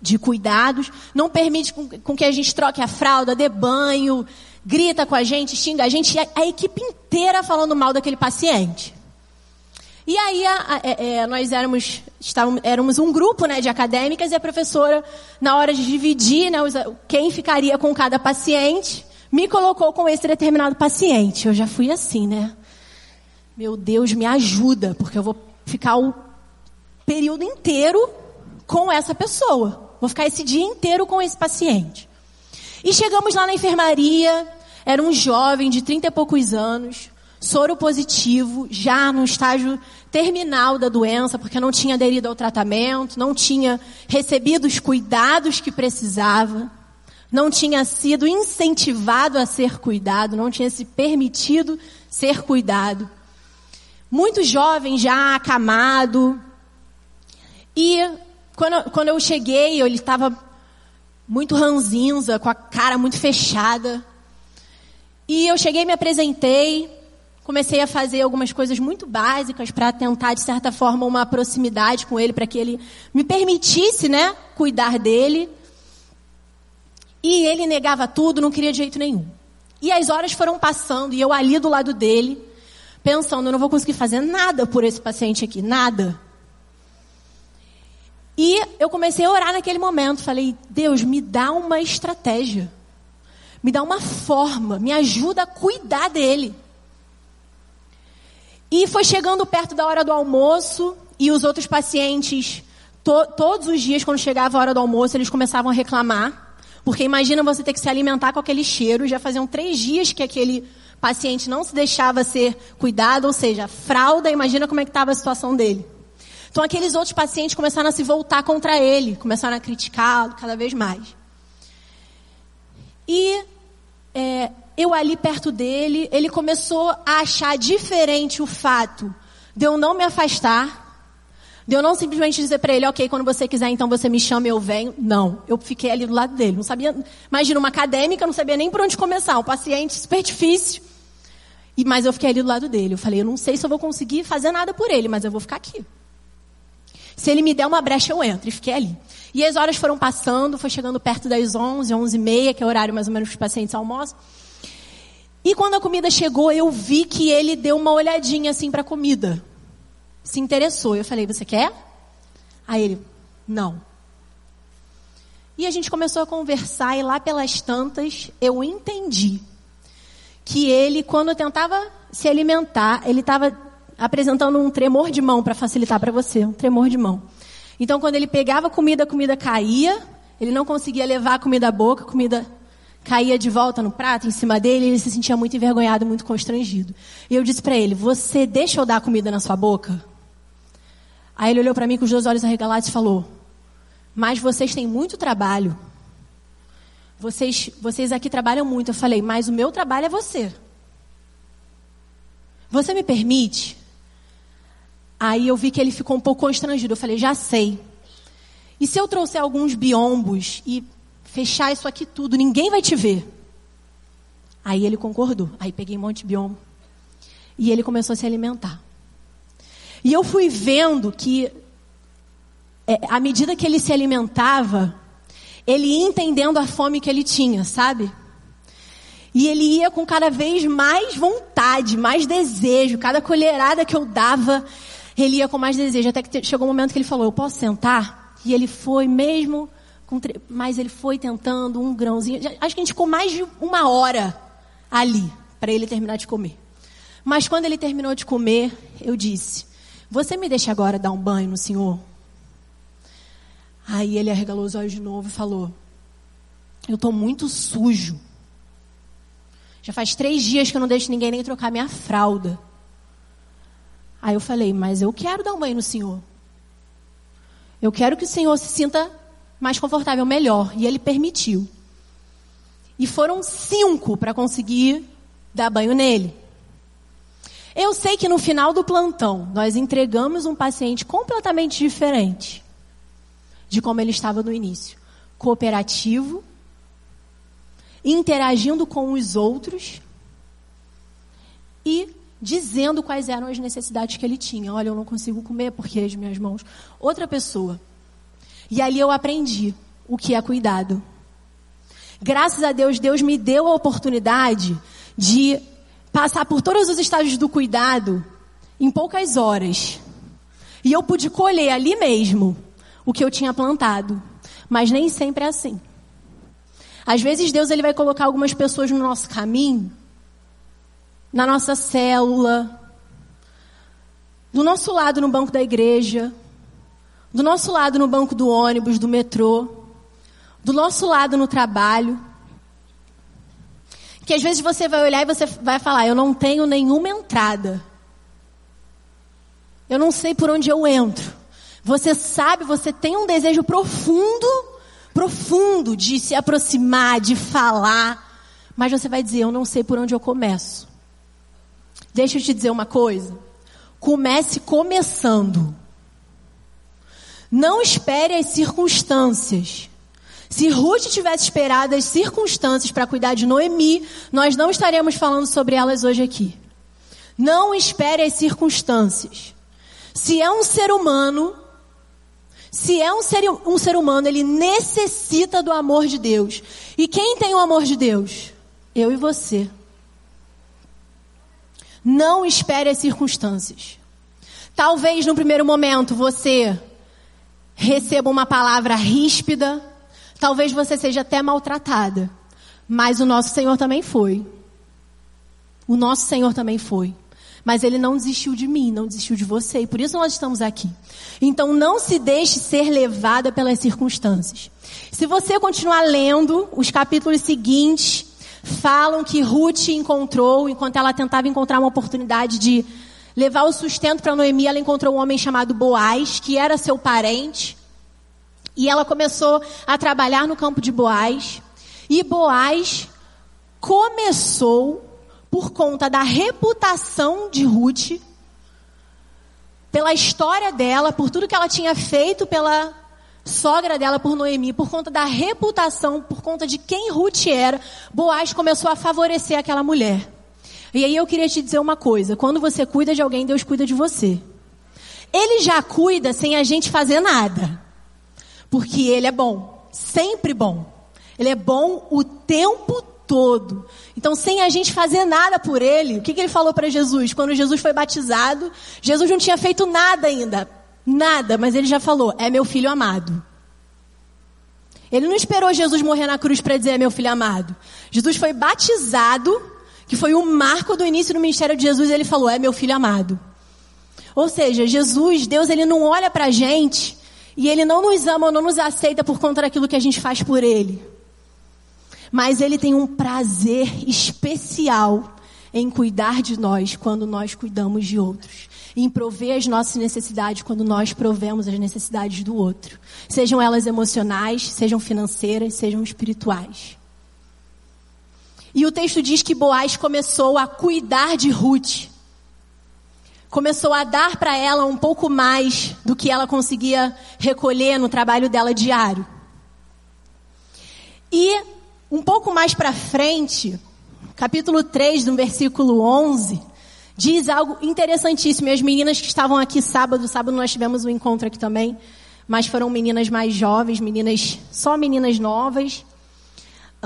[SPEAKER 3] de cuidados, não permite com, com que a gente troque a fralda, dê banho, grita com a gente, xinga a gente, a, a equipe inteira falando mal daquele paciente. E aí a, a, é, é, nós éramos, estávamos, éramos um grupo né, de acadêmicas e a professora, na hora de dividir né, os, quem ficaria com cada paciente, me colocou com esse determinado paciente. Eu já fui assim, né? Meu Deus, me ajuda, porque eu vou ficar o período inteiro com essa pessoa. Vou ficar esse dia inteiro com esse paciente. E chegamos lá na enfermaria, era um jovem de 30 e poucos anos, soro positivo, já no estágio terminal da doença, porque não tinha aderido ao tratamento, não tinha recebido os cuidados que precisava, não tinha sido incentivado a ser cuidado, não tinha se permitido ser cuidado. Muito jovem, já acamado. E quando, quando eu cheguei, ele estava muito ranzinza, com a cara muito fechada. E eu cheguei, me apresentei, comecei a fazer algumas coisas muito básicas para tentar, de certa forma, uma proximidade com ele, para que ele me permitisse, né, cuidar dele. E ele negava tudo, não queria de jeito nenhum. E as horas foram passando e eu ali do lado dele, pensando, eu não vou conseguir fazer nada por esse paciente aqui, nada. E eu comecei a orar naquele momento. Falei, Deus, me dá uma estratégia. Me dá uma forma. Me ajuda a cuidar dele. E foi chegando perto da hora do almoço. E os outros pacientes, to todos os dias, quando chegava a hora do almoço, eles começavam a reclamar. Porque imagina você ter que se alimentar com aquele cheiro. Já faziam três dias que aquele paciente não se deixava ser cuidado. Ou seja, fralda. Imagina como é que estava a situação dele. Então aqueles outros pacientes começaram a se voltar contra ele, começaram a criticá-lo cada vez mais. E é, eu ali perto dele, ele começou a achar diferente o fato de eu não me afastar, de eu não simplesmente dizer para ele, ok, quando você quiser, então você me chama eu venho. Não, eu fiquei ali do lado dele. Não sabia, imagina uma acadêmica, não sabia nem por onde começar, um paciente super difícil. E, mas eu fiquei ali do lado dele. Eu falei, eu não sei se eu vou conseguir fazer nada por ele, mas eu vou ficar aqui. Se ele me der uma brecha, eu entro. E fiquei ali. E as horas foram passando, foi chegando perto das 11, 11 e meia, que é o horário mais ou menos que os pacientes almoçam. E quando a comida chegou, eu vi que ele deu uma olhadinha assim para a comida. Se interessou. Eu falei, você quer? Aí ele, não. E a gente começou a conversar e lá pelas tantas eu entendi que ele, quando tentava se alimentar, ele estava apresentando um tremor de mão para facilitar para você, um tremor de mão. Então, quando ele pegava a comida, a comida caía, ele não conseguia levar a comida à boca, a comida caía de volta no prato, em cima dele, e ele se sentia muito envergonhado, muito constrangido. E eu disse para ele: Você deixa eu dar comida na sua boca? Aí ele olhou para mim com os dois olhos arregalados e falou: Mas vocês têm muito trabalho. Vocês, vocês aqui trabalham muito. Eu falei: Mas o meu trabalho é você. Você me permite Aí eu vi que ele ficou um pouco constrangido. Eu falei, já sei. E se eu trouxer alguns biombos e fechar isso aqui tudo, ninguém vai te ver. Aí ele concordou. Aí peguei um monte de biombo. E ele começou a se alimentar. E eu fui vendo que, é, à medida que ele se alimentava, ele ia entendendo a fome que ele tinha, sabe? E ele ia com cada vez mais vontade, mais desejo. Cada colherada que eu dava, ele ia com mais desejo, até que chegou um momento que ele falou, eu posso sentar? E ele foi mesmo, mas ele foi tentando um grãozinho. Acho que a gente ficou mais de uma hora ali, para ele terminar de comer. Mas quando ele terminou de comer, eu disse, você me deixa agora dar um banho no senhor? Aí ele arregalou os olhos de novo e falou, eu estou muito sujo. Já faz três dias que eu não deixo ninguém nem trocar minha fralda. Aí eu falei, mas eu quero dar um banho no Senhor. Eu quero que o Senhor se sinta mais confortável, melhor. E ele permitiu. E foram cinco para conseguir dar banho nele. Eu sei que no final do plantão, nós entregamos um paciente completamente diferente de como ele estava no início. Cooperativo, interagindo com os outros e dizendo quais eram as necessidades que ele tinha. Olha, eu não consigo comer porque as minhas mãos. Outra pessoa. E ali eu aprendi o que é cuidado. Graças a Deus, Deus me deu a oportunidade de passar por todos os estágios do cuidado em poucas horas. E eu pude colher ali mesmo o que eu tinha plantado. Mas nem sempre é assim. Às vezes Deus ele vai colocar algumas pessoas no nosso caminho, na nossa célula, do nosso lado no banco da igreja, do nosso lado no banco do ônibus, do metrô, do nosso lado no trabalho. Que às vezes você vai olhar e você vai falar: Eu não tenho nenhuma entrada. Eu não sei por onde eu entro. Você sabe, você tem um desejo profundo profundo de se aproximar, de falar, mas você vai dizer: Eu não sei por onde eu começo. Deixa eu te dizer uma coisa. Comece começando. Não espere as circunstâncias. Se Ruth tivesse esperado as circunstâncias para cuidar de Noemi, nós não estaríamos falando sobre elas hoje aqui. Não espere as circunstâncias. Se é um ser humano, se é um ser, um ser humano, ele necessita do amor de Deus. E quem tem o amor de Deus? Eu e você. Não espere as circunstâncias. Talvez no primeiro momento você receba uma palavra ríspida, talvez você seja até maltratada. Mas o nosso Senhor também foi. O nosso Senhor também foi. Mas ele não desistiu de mim, não desistiu de você, e por isso nós estamos aqui. Então não se deixe ser levada pelas circunstâncias. Se você continuar lendo, os capítulos seguintes falam que Ruth encontrou, enquanto ela tentava encontrar uma oportunidade de levar o sustento para Noemi, ela encontrou um homem chamado Boaz, que era seu parente. E ela começou a trabalhar no campo de Boaz. E Boaz começou por conta da reputação de Ruth, pela história dela, por tudo que ela tinha feito pela sogra dela, por Noemi, por conta da reputação, por conta de quem Ruth era, Boaz começou a favorecer aquela mulher. E aí eu queria te dizer uma coisa: quando você cuida de alguém, Deus cuida de você. Ele já cuida sem a gente fazer nada. Porque ele é bom, sempre bom. Ele é bom o tempo todo. Então, sem a gente fazer nada por ele, o que, que ele falou para Jesus? Quando Jesus foi batizado, Jesus não tinha feito nada ainda. Nada, mas ele já falou: é meu filho amado. Ele não esperou Jesus morrer na cruz para dizer é meu filho amado. Jesus foi batizado, que foi o marco do início do ministério de Jesus, ele falou: é meu filho amado. Ou seja, Jesus, Deus, ele não olha para a gente e ele não nos ama ou não nos aceita por conta daquilo que a gente faz por ele. Mas Ele tem um prazer especial em cuidar de nós quando nós cuidamos de outros. Em prover as nossas necessidades quando nós provemos as necessidades do outro. Sejam elas emocionais, sejam financeiras, sejam espirituais. E o texto diz que Boaz começou a cuidar de Ruth. Começou a dar para ela um pouco mais do que ela conseguia recolher no trabalho dela diário. E um pouco mais para frente, capítulo 3, no versículo 11, diz algo interessantíssimo. E as meninas que estavam aqui sábado, sábado nós tivemos um encontro aqui também, mas foram meninas mais jovens, meninas, só meninas novas.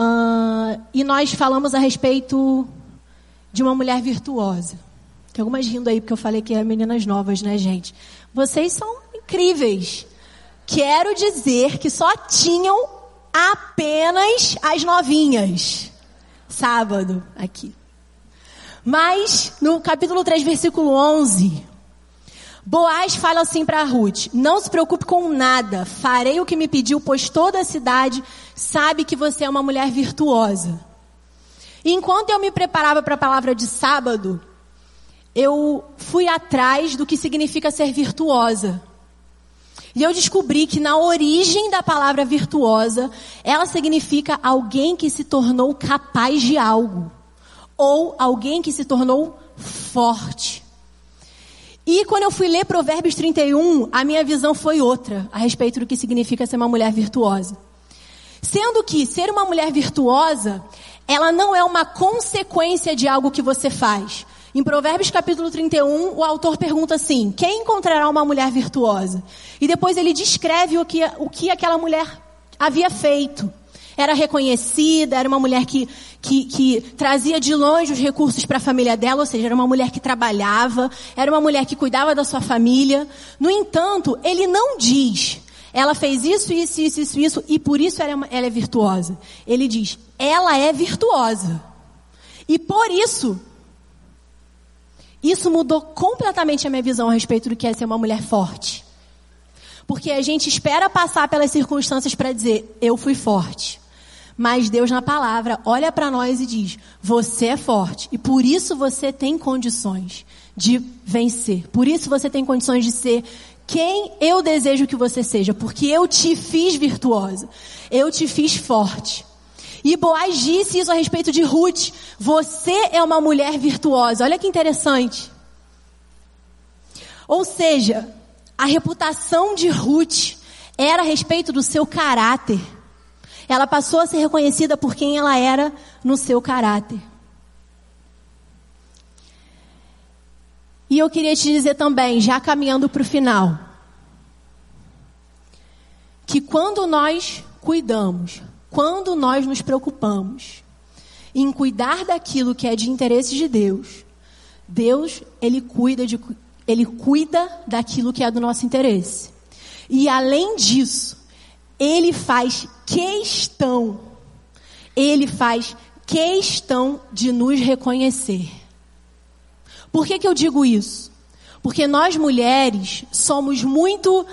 [SPEAKER 3] Uh, e nós falamos a respeito de uma mulher virtuosa. Tem algumas rindo aí porque eu falei que é meninas novas, né, gente? Vocês são incríveis. Quero dizer que só tinham apenas as novinhas. Sábado, aqui. Mas, no capítulo 3, versículo 11, Boaz fala assim para Ruth: Não se preocupe com nada, farei o que me pediu, pois toda a cidade sabe que você é uma mulher virtuosa. E enquanto eu me preparava para a palavra de sábado, eu fui atrás do que significa ser virtuosa. E eu descobri que na origem da palavra virtuosa, ela significa alguém que se tornou capaz de algo. Ou alguém que se tornou forte. E quando eu fui ler Provérbios 31, a minha visão foi outra a respeito do que significa ser uma mulher virtuosa. Sendo que ser uma mulher virtuosa, ela não é uma consequência de algo que você faz. Em Provérbios capítulo 31, o autor pergunta assim: quem encontrará uma mulher virtuosa? E depois ele descreve o que, o que aquela mulher havia feito. Era reconhecida, era uma mulher que, que, que trazia de longe os recursos para a família dela, ou seja, era uma mulher que trabalhava, era uma mulher que cuidava da sua família. No entanto, ele não diz, ela fez isso, isso, isso, isso, isso, e por isso ela é, ela é virtuosa. Ele diz, ela é virtuosa. E por isso, isso mudou completamente a minha visão a respeito do que é ser uma mulher forte. Porque a gente espera passar pelas circunstâncias para dizer, eu fui forte. Mas Deus na palavra olha para nós e diz: você é forte e por isso você tem condições de vencer. Por isso você tem condições de ser quem eu desejo que você seja, porque eu te fiz virtuosa. Eu te fiz forte. E Boaz disse isso a respeito de Ruth. Você é uma mulher virtuosa. Olha que interessante. Ou seja, a reputação de Ruth era a respeito do seu caráter. Ela passou a ser reconhecida por quem ela era no seu caráter. E eu queria te dizer também, já caminhando para o final, que quando nós cuidamos, quando nós nos preocupamos em cuidar daquilo que é de interesse de Deus, Deus, ele cuida de ele cuida daquilo que é do nosso interesse. E além disso, ele faz questão, ele faz questão de nos reconhecer. Por que, que eu digo isso? Porque nós mulheres somos muito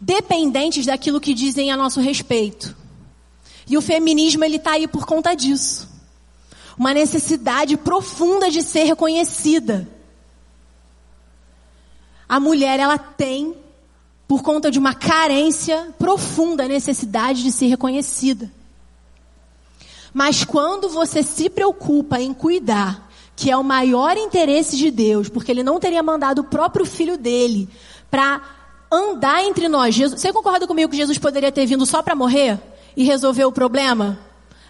[SPEAKER 3] dependentes daquilo que dizem a nosso respeito. E o feminismo ele está aí por conta disso. Uma necessidade profunda de ser reconhecida a mulher ela tem, por conta de uma carência profunda, necessidade de ser reconhecida. Mas quando você se preocupa em cuidar, que é o maior interesse de Deus, porque Ele não teria mandado o próprio filho dele para andar entre nós. Jesus, você concorda comigo que Jesus poderia ter vindo só para morrer e resolver o problema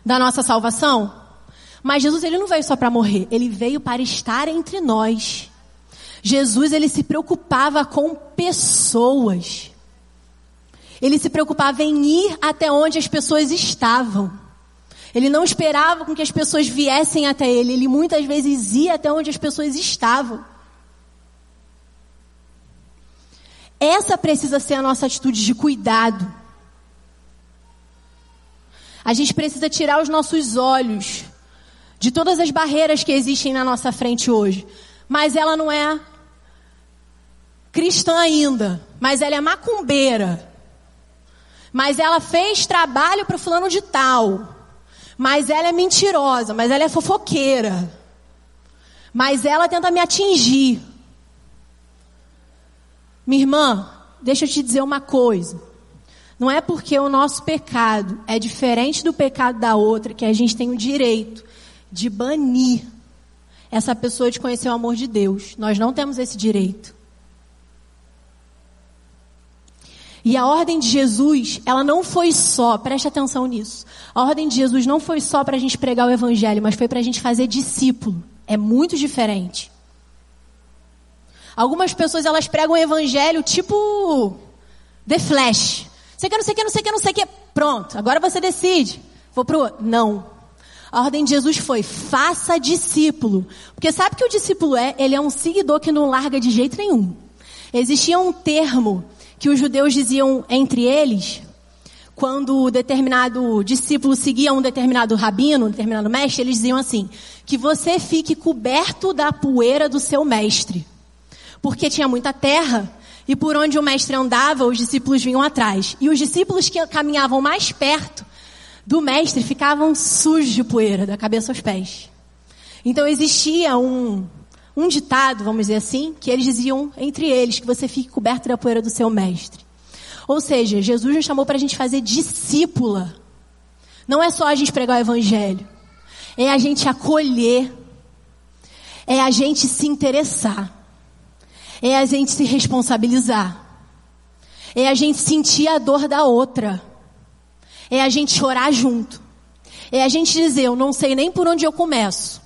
[SPEAKER 3] da nossa salvação? Mas Jesus ele não veio só para morrer, ele veio para estar entre nós. Jesus ele se preocupava com pessoas. Ele se preocupava em ir até onde as pessoas estavam. Ele não esperava com que as pessoas viessem até ele, ele muitas vezes ia até onde as pessoas estavam. Essa precisa ser a nossa atitude de cuidado. A gente precisa tirar os nossos olhos de todas as barreiras que existem na nossa frente hoje. Mas ela não é cristã ainda, mas ela é macumbeira. Mas ela fez trabalho para fulano de tal. Mas ela é mentirosa, mas ela é fofoqueira. Mas ela tenta me atingir. Minha irmã, deixa eu te dizer uma coisa. Não é porque o nosso pecado é diferente do pecado da outra que a gente tem o direito de banir essa pessoa de conhecer o amor de Deus. Nós não temos esse direito. E a ordem de Jesus, ela não foi só, preste atenção nisso. A ordem de Jesus não foi só para a gente pregar o evangelho, mas foi para a gente fazer discípulo. É muito diferente. Algumas pessoas elas pregam o evangelho tipo The Flash. Você quer não sei o que, não sei o que, não sei o que. Pronto, agora você decide. Vou pro Não. A ordem de Jesus foi: faça discípulo. Porque sabe que o discípulo é? Ele é um seguidor que não larga de jeito nenhum. Existia um termo que os judeus diziam entre eles, quando determinado discípulo seguia um determinado rabino, um determinado mestre, eles diziam assim: que você fique coberto da poeira do seu mestre. Porque tinha muita terra e por onde o mestre andava, os discípulos vinham atrás. E os discípulos que caminhavam mais perto do mestre ficavam sujos de poeira, da cabeça aos pés. Então existia um, um ditado, vamos dizer assim, que eles diziam entre eles, que você fique coberto da poeira do seu mestre. Ou seja, Jesus nos chamou para a gente fazer discípula. Não é só a gente pregar o evangelho. É a gente acolher. É a gente se interessar. É a gente se responsabilizar. É a gente sentir a dor da outra. É a gente chorar junto. É a gente dizer, eu não sei nem por onde eu começo.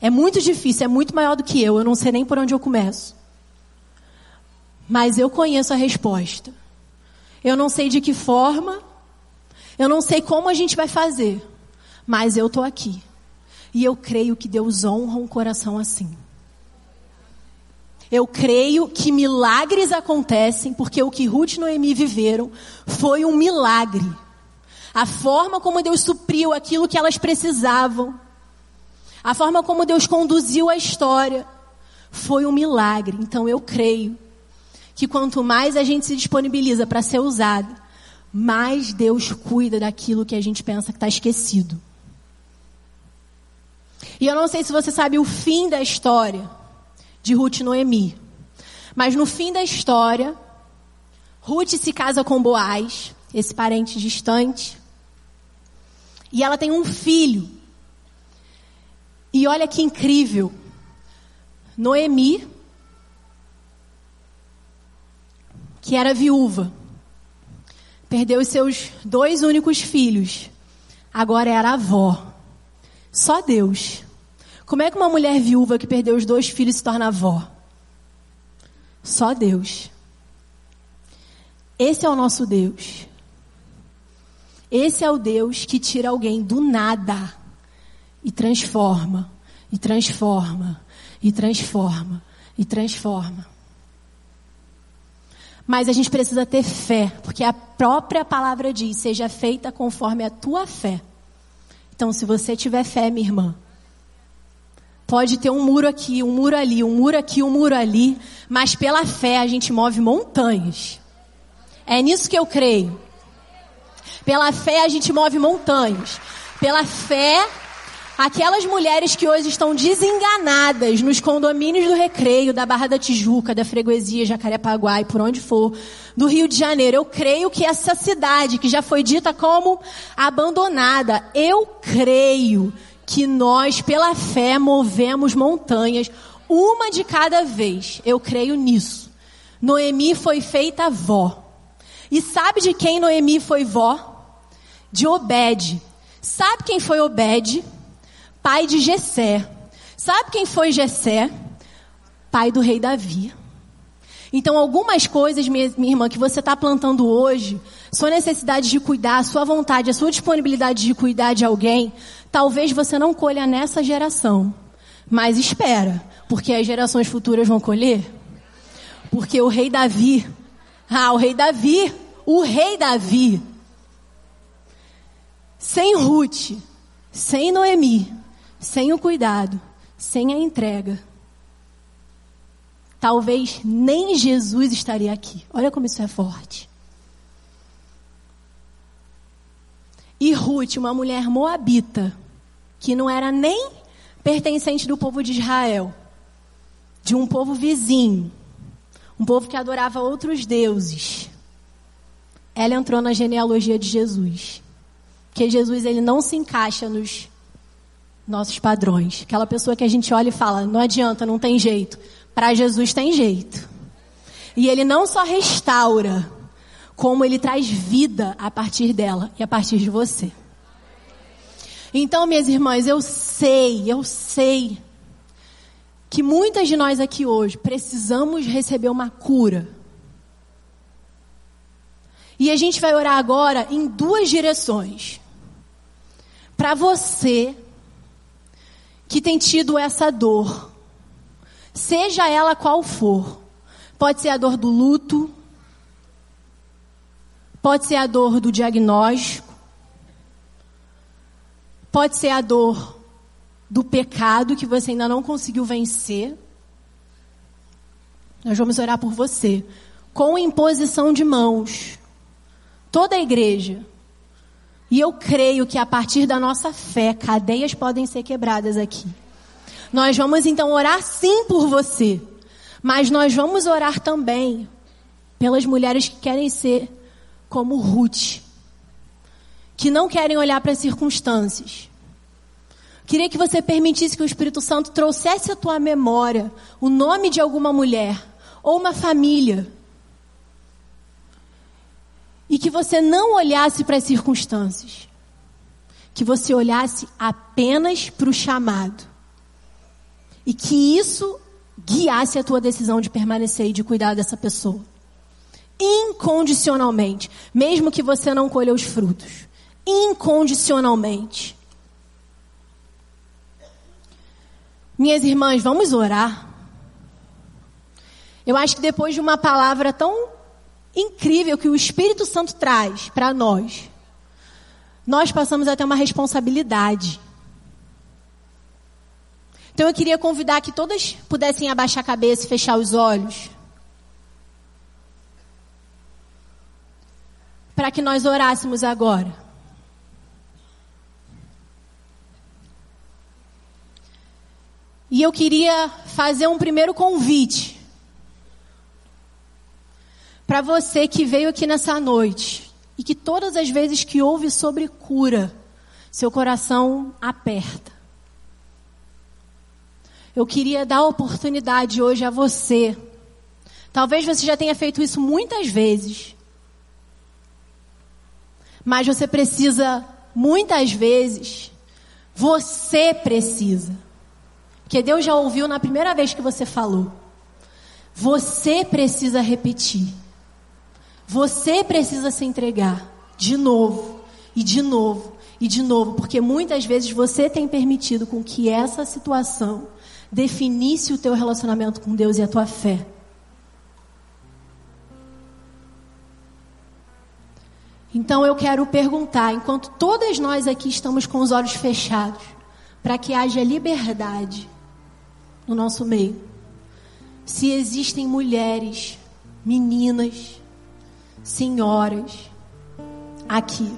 [SPEAKER 3] É muito difícil, é muito maior do que eu, eu não sei nem por onde eu começo. Mas eu conheço a resposta. Eu não sei de que forma, eu não sei como a gente vai fazer, mas eu estou aqui. E eu creio que Deus honra um coração assim. Eu creio que milagres acontecem porque o que Ruth e Noemi viveram foi um milagre. A forma como Deus supriu aquilo que elas precisavam, a forma como Deus conduziu a história, foi um milagre. Então eu creio que quanto mais a gente se disponibiliza para ser usado, mais Deus cuida daquilo que a gente pensa que está esquecido. E eu não sei se você sabe o fim da história de Ruth e Noemi. Mas no fim da história, Ruth se casa com Boaz, esse parente distante. E ela tem um filho. E olha que incrível. Noemi, que era viúva, perdeu os seus dois únicos filhos. Agora era avó. Só Deus. Como é que uma mulher viúva que perdeu os dois filhos se torna avó? Só Deus. Esse é o nosso Deus. Esse é o Deus que tira alguém do nada e transforma, e transforma, e transforma, e transforma. Mas a gente precisa ter fé, porque a própria palavra diz: seja feita conforme a tua fé. Então, se você tiver fé, minha irmã, Pode ter um muro aqui, um muro ali, um muro aqui, um muro ali, mas pela fé a gente move montanhas. É nisso que eu creio. Pela fé a gente move montanhas. Pela fé, aquelas mulheres que hoje estão desenganadas nos condomínios do Recreio, da Barra da Tijuca, da Freguesia, Jacarepaguá e por onde for, do Rio de Janeiro. Eu creio que essa cidade, que já foi dita como abandonada, eu creio que nós, pela fé, movemos montanhas, uma de cada vez. Eu creio nisso. Noemi foi feita vó. E sabe de quem Noemi foi vó? De Obed. Sabe quem foi Obed? Pai de Jessé. Sabe quem foi Jessé? Pai do rei Davi. Então, algumas coisas, minha, minha irmã, que você está plantando hoje, sua necessidade de cuidar, sua vontade, a sua disponibilidade de cuidar de alguém, talvez você não colha nessa geração. Mas espera, porque as gerações futuras vão colher. Porque o rei Davi, ah, o rei Davi, o rei Davi, sem Ruth, sem Noemi, sem o cuidado, sem a entrega, talvez nem Jesus estaria aqui. Olha como isso é forte. E Ruth, uma mulher moabita, que não era nem pertencente do povo de Israel, de um povo vizinho, um povo que adorava outros deuses. Ela entrou na genealogia de Jesus. Porque Jesus ele não se encaixa nos nossos padrões. Aquela pessoa que a gente olha e fala, não adianta, não tem jeito. Para Jesus tem jeito. E ele não só restaura, como ele traz vida a partir dela e a partir de você. Então, minhas irmãs, eu sei, eu sei que muitas de nós aqui hoje precisamos receber uma cura. E a gente vai orar agora em duas direções. Para você que tem tido essa dor, seja ela qual for. Pode ser a dor do luto, pode ser a dor do diagnóstico, pode ser a dor do pecado que você ainda não conseguiu vencer. Nós vamos orar por você com imposição de mãos. Toda a igreja. E eu creio que a partir da nossa fé, cadeias podem ser quebradas aqui. Nós vamos então orar sim por você, mas nós vamos orar também pelas mulheres que querem ser como Ruth, que não querem olhar para as circunstâncias. Queria que você permitisse que o Espírito Santo trouxesse à tua memória o nome de alguma mulher ou uma família. E que você não olhasse para as circunstâncias. Que você olhasse apenas para o chamado e que isso guiasse a tua decisão de permanecer e de cuidar dessa pessoa. Incondicionalmente, mesmo que você não colha os frutos. Incondicionalmente. Minhas irmãs, vamos orar. Eu acho que depois de uma palavra tão incrível que o Espírito Santo traz para nós, nós passamos a ter uma responsabilidade. Então eu queria convidar que todas pudessem abaixar a cabeça e fechar os olhos. Para que nós orássemos agora. E eu queria fazer um primeiro convite. Para você que veio aqui nessa noite e que todas as vezes que ouve sobre cura, seu coração aperta. Eu queria dar oportunidade hoje a você. Talvez você já tenha feito isso muitas vezes. Mas você precisa, muitas vezes, você precisa. Porque Deus já ouviu na primeira vez que você falou. Você precisa repetir. Você precisa se entregar de novo e de novo e de novo, porque muitas vezes você tem permitido com que essa situação definisse o teu relacionamento com Deus e a tua fé. Então eu quero perguntar, enquanto todas nós aqui estamos com os olhos fechados, para que haja liberdade no nosso meio, se existem mulheres, meninas, senhoras aqui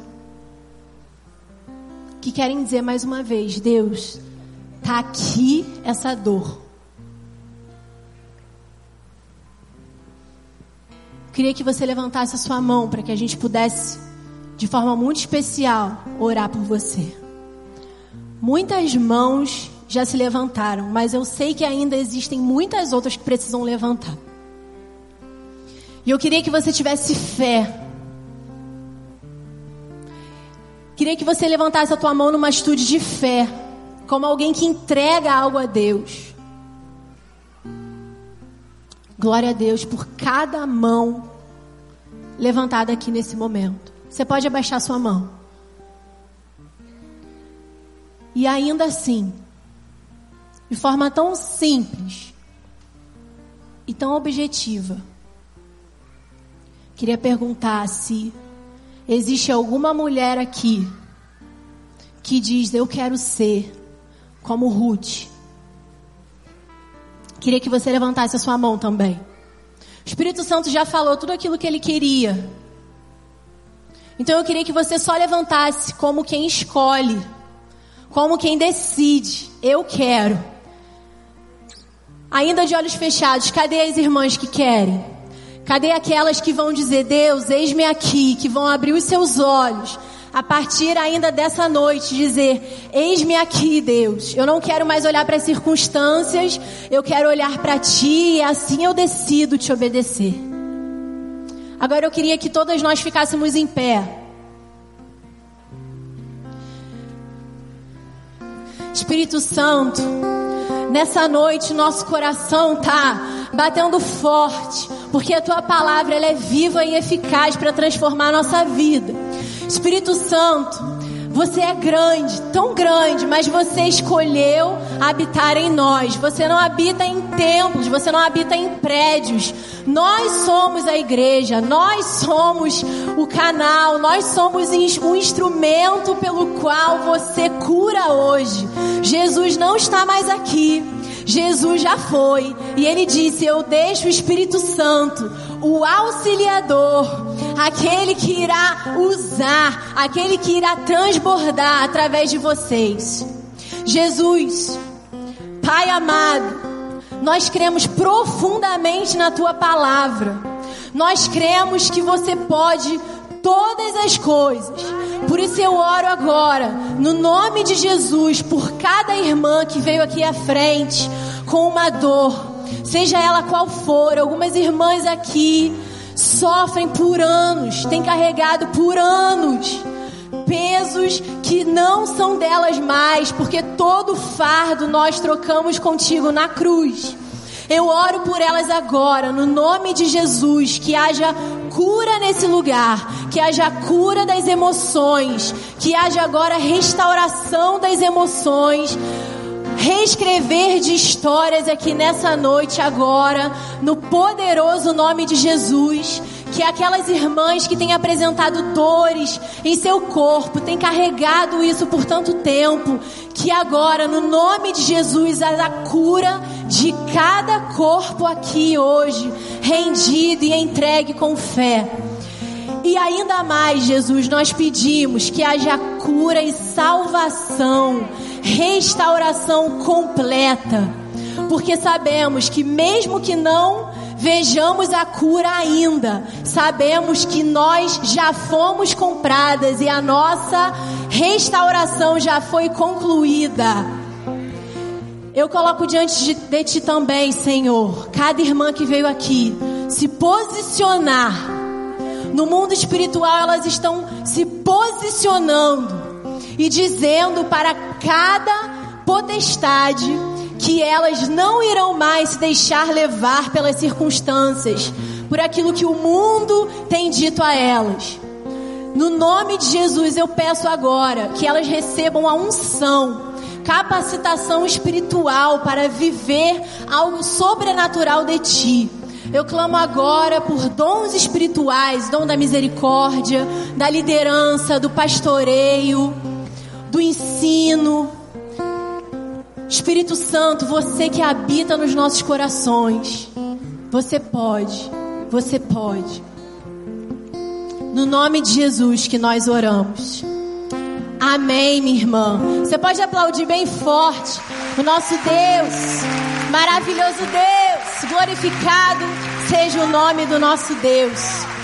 [SPEAKER 3] que querem dizer mais uma vez, Deus, Está aqui essa dor. Queria que você levantasse a sua mão para que a gente pudesse, de forma muito especial, orar por você. Muitas mãos já se levantaram, mas eu sei que ainda existem muitas outras que precisam levantar. E eu queria que você tivesse fé. Queria que você levantasse a tua mão numa atitude de fé como alguém que entrega algo a Deus. Glória a Deus por cada mão levantada aqui nesse momento. Você pode abaixar sua mão. E ainda assim, de forma tão simples e tão objetiva, queria perguntar se existe alguma mulher aqui que diz: Eu quero ser como Ruth. Queria que você levantasse a sua mão também. O Espírito Santo já falou tudo aquilo que ele queria. Então eu queria que você só levantasse como quem escolhe, como quem decide. Eu quero. Ainda de olhos fechados, cadê as irmãs que querem? Cadê aquelas que vão dizer, Deus, eis-me aqui, que vão abrir os seus olhos a partir ainda dessa noite, dizer: Eis-me aqui, Deus. Eu não quero mais olhar para as circunstâncias, eu quero olhar para Ti e assim eu decido te obedecer. Agora eu queria que todas nós ficássemos em pé. Espírito Santo, nessa noite nosso coração tá batendo forte, porque a tua palavra ela é viva e eficaz para transformar a nossa vida. Espírito Santo, você é grande, tão grande, mas você escolheu habitar em nós. Você não habita em templos, você não habita em prédios. Nós somos a igreja, nós somos o canal, nós somos o instrumento pelo qual você cura hoje. Jesus não está mais aqui. Jesus já foi e ele disse: Eu deixo o Espírito Santo, o auxiliador, aquele que irá usar, aquele que irá transbordar através de vocês. Jesus, Pai amado, nós cremos profundamente na tua palavra. Nós cremos que você pode todas as coisas. Por isso eu oro agora, no nome de Jesus, por cada irmã que veio aqui à frente com uma dor, seja ela qual for. Algumas irmãs aqui sofrem por anos, têm carregado por anos pesos que não são delas mais, porque todo fardo nós trocamos contigo na cruz. Eu oro por elas agora, no nome de Jesus, que haja cura nesse lugar, que haja cura das emoções, que haja agora restauração das emoções, reescrever de histórias aqui nessa noite agora, no poderoso nome de Jesus. Que aquelas irmãs que têm apresentado dores em seu corpo, têm carregado isso por tanto tempo, que agora, no nome de Jesus, a cura de cada corpo aqui hoje, rendido e entregue com fé. E ainda mais, Jesus, nós pedimos que haja cura e salvação restauração completa. Porque sabemos que, mesmo que não vejamos a cura ainda, sabemos que nós já fomos compradas e a nossa restauração já foi concluída. Eu coloco diante de, de ti também, Senhor, cada irmã que veio aqui, se posicionar. No mundo espiritual, elas estão se posicionando e dizendo para cada potestade que elas não irão mais se deixar levar pelas circunstâncias, por aquilo que o mundo tem dito a elas. No nome de Jesus, eu peço agora que elas recebam a unção, capacitação espiritual para viver algo sobrenatural de ti. Eu clamo agora por dons espirituais, dom da misericórdia, da liderança, do pastoreio do ensino. Espírito Santo, você que habita nos nossos corações, você pode, você pode. No nome de Jesus que nós oramos. Amém, minha irmã. Você pode aplaudir bem forte o nosso Deus, maravilhoso Deus, glorificado seja o nome do nosso Deus.